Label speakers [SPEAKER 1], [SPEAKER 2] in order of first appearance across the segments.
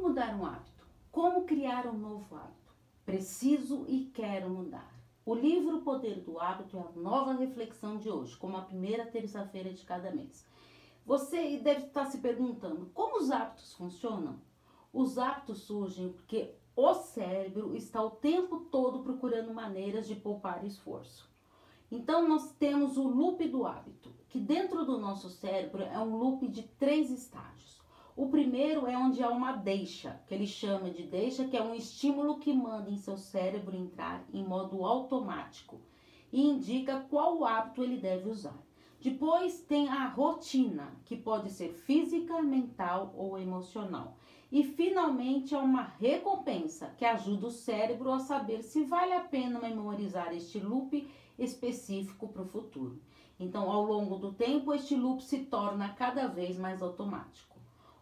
[SPEAKER 1] Como mudar um hábito? Como criar um novo hábito? Preciso e quero mudar. O livro Poder do Hábito é a nova reflexão de hoje, como a primeira terça-feira de cada mês. Você deve estar se perguntando como os hábitos funcionam? Os hábitos surgem porque o cérebro está o tempo todo procurando maneiras de poupar esforço. Então, nós temos o loop do hábito, que dentro do nosso cérebro é um loop de três estágios. O primeiro é onde há uma deixa, que ele chama de deixa, que é um estímulo que manda em seu cérebro entrar em modo automático e indica qual hábito ele deve usar. Depois tem a rotina, que pode ser física, mental ou emocional. E finalmente há uma recompensa que ajuda o cérebro a saber se vale a pena memorizar este loop específico para o futuro. Então, ao longo do tempo, este loop se torna cada vez mais automático.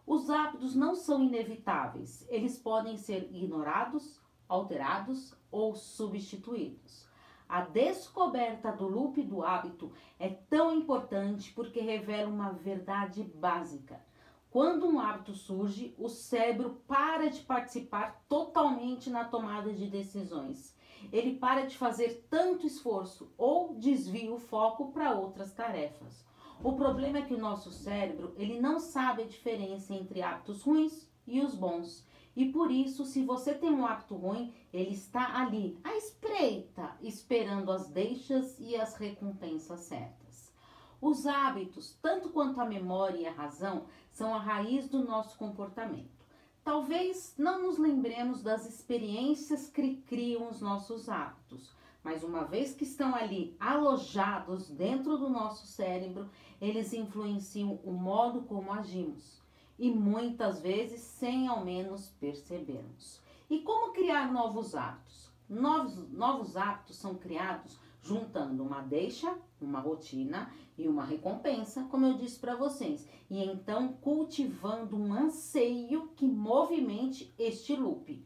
[SPEAKER 1] Os hábitos não são inevitáveis, eles podem ser ignorados, alterados ou substituídos. A descoberta do loop do hábito é tão importante porque revela uma verdade básica. Quando um hábito surge, o cérebro para de participar totalmente na tomada de decisões ele para de fazer tanto esforço ou desvia o foco para outras tarefas. O problema é que o nosso cérebro, ele não sabe a diferença entre hábitos ruins e os bons. E por isso, se você tem um hábito ruim, ele está ali, à espreita, esperando as deixas e as recompensas certas. Os hábitos, tanto quanto a memória e a razão, são a raiz do nosso comportamento. Talvez não nos lembremos das experiências que criam os nossos hábitos, mas uma vez que estão ali alojados dentro do nosso cérebro, eles influenciam o modo como agimos e muitas vezes sem ao menos percebermos. E como criar novos hábitos? Novos, novos hábitos são criados juntando uma deixa, uma rotina e uma recompensa, como eu disse para vocês, e então cultivando um anseio que movimente este loop.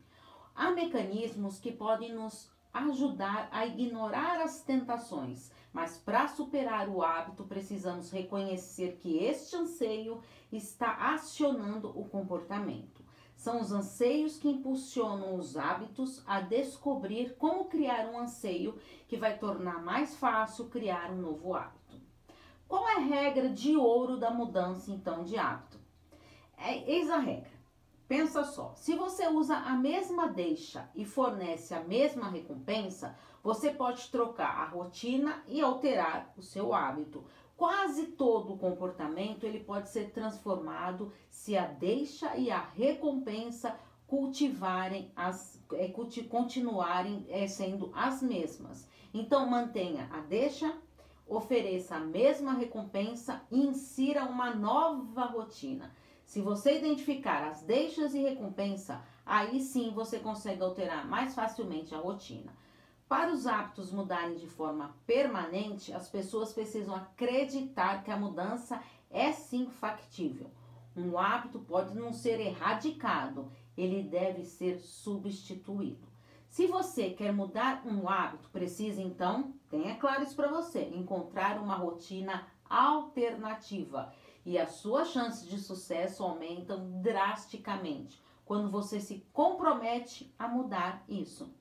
[SPEAKER 1] Há mecanismos que podem nos ajudar a ignorar as tentações, mas para superar o hábito precisamos reconhecer que este anseio está acionando o comportamento. São os anseios que impulsionam os hábitos a descobrir como criar um anseio que vai tornar mais fácil criar um novo hábito. Qual é a regra de ouro da mudança então de hábito? É, eis a regra. Pensa só, se você usa a mesma deixa e fornece a mesma recompensa, você pode trocar a rotina e alterar o seu hábito. Quase todo o comportamento ele pode ser transformado se a deixa e a recompensa cultivarem as é, continuarem é, sendo as mesmas. Então mantenha a deixa, ofereça a mesma recompensa e insira uma nova rotina. Se você identificar as deixas e recompensa, aí sim você consegue alterar mais facilmente a rotina. Para os hábitos mudarem de forma permanente, as pessoas precisam acreditar que a mudança é sim factível. Um hábito pode não ser erradicado, ele deve ser substituído. Se você quer mudar um hábito, precisa então, tenha claro isso para você, encontrar uma rotina alternativa. E as suas chances de sucesso aumentam drasticamente quando você se compromete a mudar isso.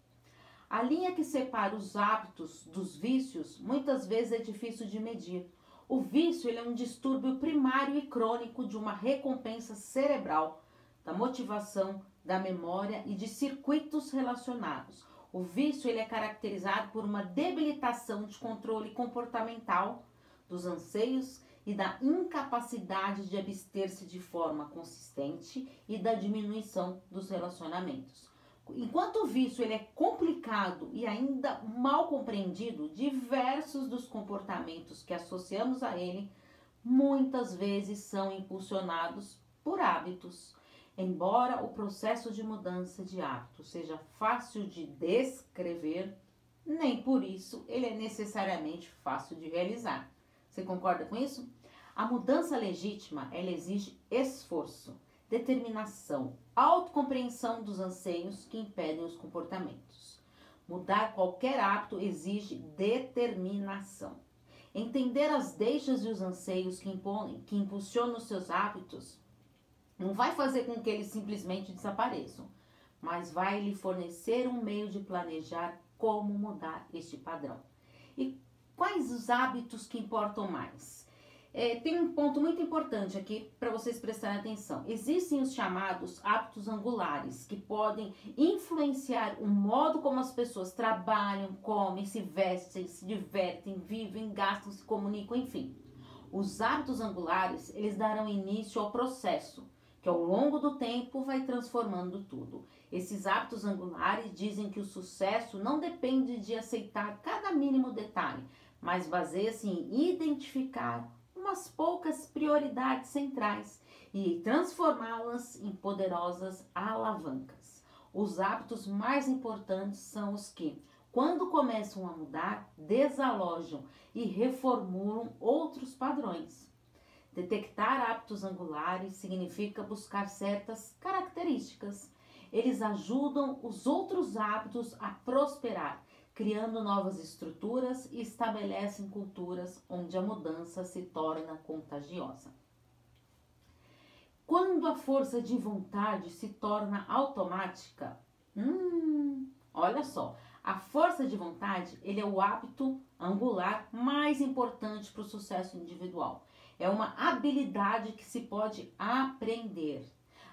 [SPEAKER 1] A linha que separa os hábitos dos vícios muitas vezes é difícil de medir. O vício é um distúrbio primário e crônico de uma recompensa cerebral, da motivação, da memória e de circuitos relacionados. O vício ele é caracterizado por uma debilitação de controle comportamental dos anseios e da incapacidade de abster-se de forma consistente e da diminuição dos relacionamentos. Enquanto o vício ele é complicado e ainda mal compreendido, diversos dos comportamentos que associamos a ele muitas vezes são impulsionados por hábitos. Embora o processo de mudança de hábito seja fácil de descrever, nem por isso ele é necessariamente fácil de realizar. Você concorda com isso? A mudança legítima, ela exige esforço determinação, autocompreensão dos anseios que impedem os comportamentos. Mudar qualquer hábito exige determinação. Entender as deixas e os anseios que, impõem, que impulsionam os seus hábitos Não vai fazer com que eles simplesmente desapareçam, mas vai lhe fornecer um meio de planejar como mudar este padrão. E quais os hábitos que importam mais? É, tem um ponto muito importante aqui para vocês prestarem atenção. Existem os chamados hábitos angulares, que podem influenciar o modo como as pessoas trabalham, comem, se vestem, se divertem, vivem, gastam, se comunicam, enfim. Os hábitos angulares, eles darão início ao processo, que ao longo do tempo vai transformando tudo. Esses hábitos angulares dizem que o sucesso não depende de aceitar cada mínimo detalhe, mas baseia-se em identificar umas poucas prioridades centrais e transformá-las em poderosas alavancas. Os hábitos mais importantes são os que, quando começam a mudar, desalojam e reformulam outros padrões. Detectar hábitos angulares significa buscar certas características. Eles ajudam os outros hábitos a prosperar criando novas estruturas e estabelecem culturas onde a mudança se torna contagiosa. Quando a força de vontade se torna automática, hum, olha só, a força de vontade ele é o hábito angular mais importante para o sucesso individual. É uma habilidade que se pode aprender.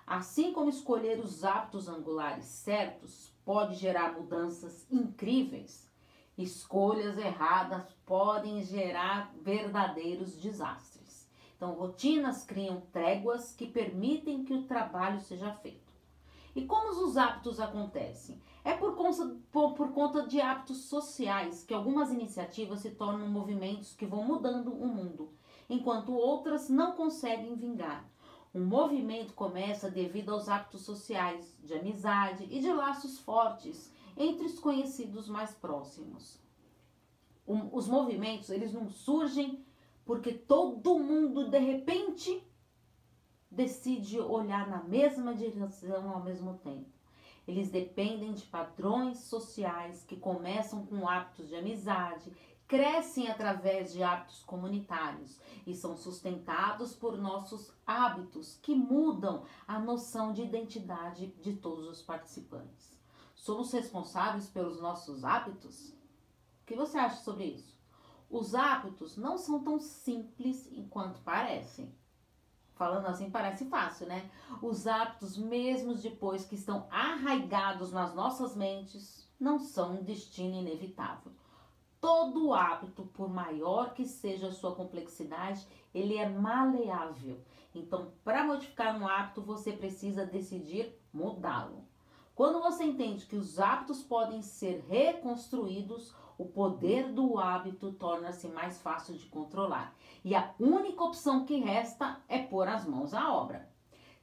[SPEAKER 1] Assim como escolher os hábitos angulares certos pode gerar mudanças incríveis, escolhas erradas podem gerar verdadeiros desastres. Então, rotinas criam tréguas que permitem que o trabalho seja feito. E como os hábitos acontecem? É por conta, por, por conta de hábitos sociais que algumas iniciativas se tornam movimentos que vão mudando o mundo, enquanto outras não conseguem vingar. Um movimento começa devido aos hábitos sociais, de amizade e de laços fortes entre os conhecidos mais próximos. Um, os movimentos, eles não surgem porque todo mundo de repente decide olhar na mesma direção ao mesmo tempo. Eles dependem de padrões sociais que começam com hábitos de amizade, crescem através de hábitos comunitários e são sustentados por nossos hábitos que mudam a noção de identidade de todos os participantes. Somos responsáveis pelos nossos hábitos? O que você acha sobre isso? Os hábitos não são tão simples enquanto parecem. Falando assim parece fácil, né? Os hábitos, mesmo depois que estão arraigados nas nossas mentes, não são um destino inevitável todo hábito, por maior que seja a sua complexidade, ele é maleável. Então, para modificar um hábito, você precisa decidir mudá-lo. Quando você entende que os hábitos podem ser reconstruídos, o poder do hábito torna-se mais fácil de controlar. E a única opção que resta é pôr as mãos à obra.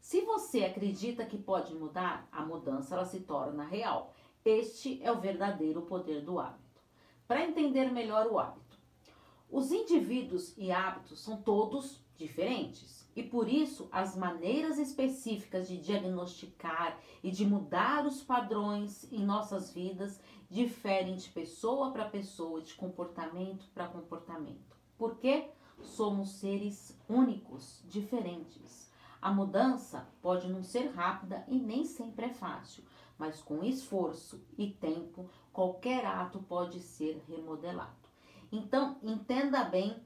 [SPEAKER 1] Se você acredita que pode mudar, a mudança ela se torna real. Este é o verdadeiro poder do hábito para entender melhor o hábito. Os indivíduos e hábitos são todos diferentes e por isso as maneiras específicas de diagnosticar e de mudar os padrões em nossas vidas diferem de pessoa para pessoa, de comportamento para comportamento. Porque somos seres únicos, diferentes. A mudança pode não ser rápida e nem sempre é fácil, mas com esforço e tempo, qualquer ato pode ser remodelado. Então, entenda bem,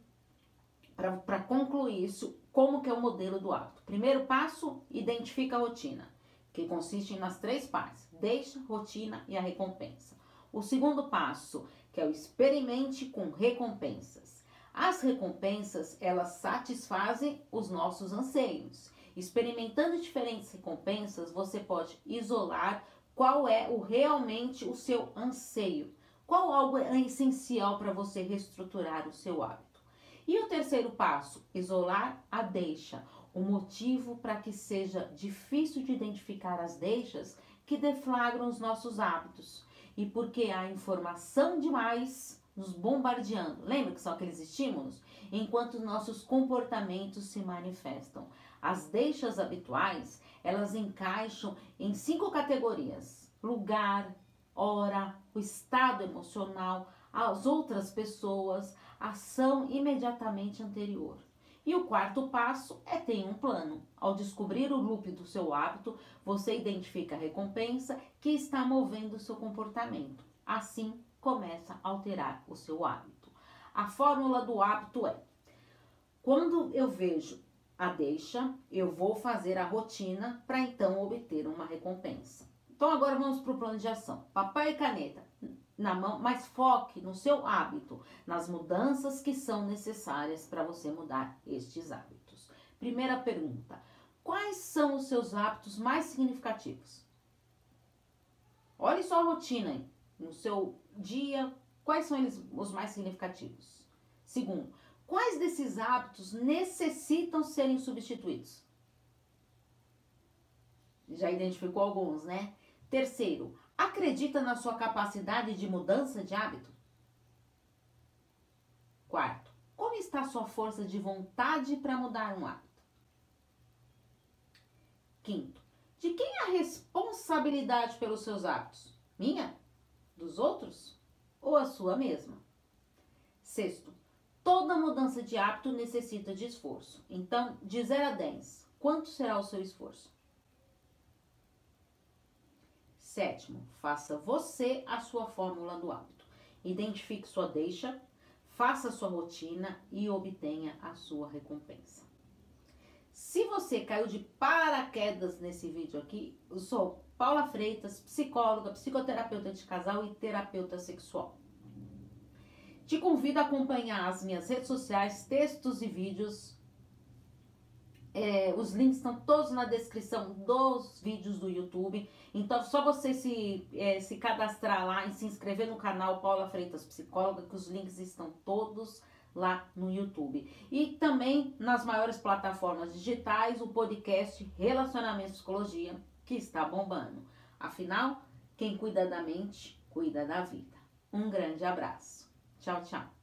[SPEAKER 1] para concluir isso, como que é o modelo do hábito. Primeiro passo, identifica a rotina, que consiste nas três partes, deixa, rotina e a recompensa. O segundo passo, que é o experimente com recompensas. As recompensas, elas satisfazem os nossos anseios. Experimentando diferentes recompensas, você pode isolar qual é o realmente o seu anseio, qual algo é essencial para você reestruturar o seu hábito. E o terceiro passo, isolar a deixa, o motivo para que seja difícil de identificar as deixas que deflagram os nossos hábitos e porque há informação demais nos bombardeando. Lembra que são aqueles estímulos? Enquanto nossos comportamentos se manifestam. As deixas habituais, elas encaixam em cinco categorias: lugar, hora, o estado emocional, as outras pessoas, ação imediatamente anterior. E o quarto passo é ter um plano. Ao descobrir o loop do seu hábito, você identifica a recompensa que está movendo o seu comportamento. Assim, começa a alterar o seu hábito. A fórmula do hábito é: quando eu vejo a deixa, eu vou fazer a rotina para então obter uma recompensa. Então agora vamos para o plano de ação. Papel e caneta na mão, mas foque no seu hábito, nas mudanças que são necessárias para você mudar estes hábitos. Primeira pergunta: quais são os seus hábitos mais significativos? Olhe sua rotina aí, no seu dia, quais são eles os mais significativos? Segundo, quais desses hábitos necessitam serem substituídos? Já identificou alguns, né? Terceiro, acredita na sua capacidade de mudança de hábito? Quarto, como está a sua força de vontade para mudar um hábito? Quinto, de quem é a responsabilidade pelos seus hábitos? Minha? Dos outros? Ou a sua mesma? Sexto, toda mudança de hábito necessita de esforço. Então, de 0 a 10, quanto será o seu esforço? Sétimo, faça você a sua fórmula do hábito. Identifique sua deixa, faça sua rotina e obtenha a sua recompensa. Se você caiu de paraquedas nesse vídeo aqui, eu sou Paula Freitas, psicóloga, psicoterapeuta de casal e terapeuta sexual. Te convido a acompanhar as minhas redes sociais, textos e vídeos é, os links estão todos na descrição dos vídeos do YouTube. Então, só você se, é, se cadastrar lá e se inscrever no canal Paula Freitas Psicóloga, que os links estão todos lá no YouTube. E também nas maiores plataformas digitais, o podcast Relacionamento Psicologia, que está bombando. Afinal, quem cuida da mente, cuida da vida. Um grande abraço. Tchau, tchau.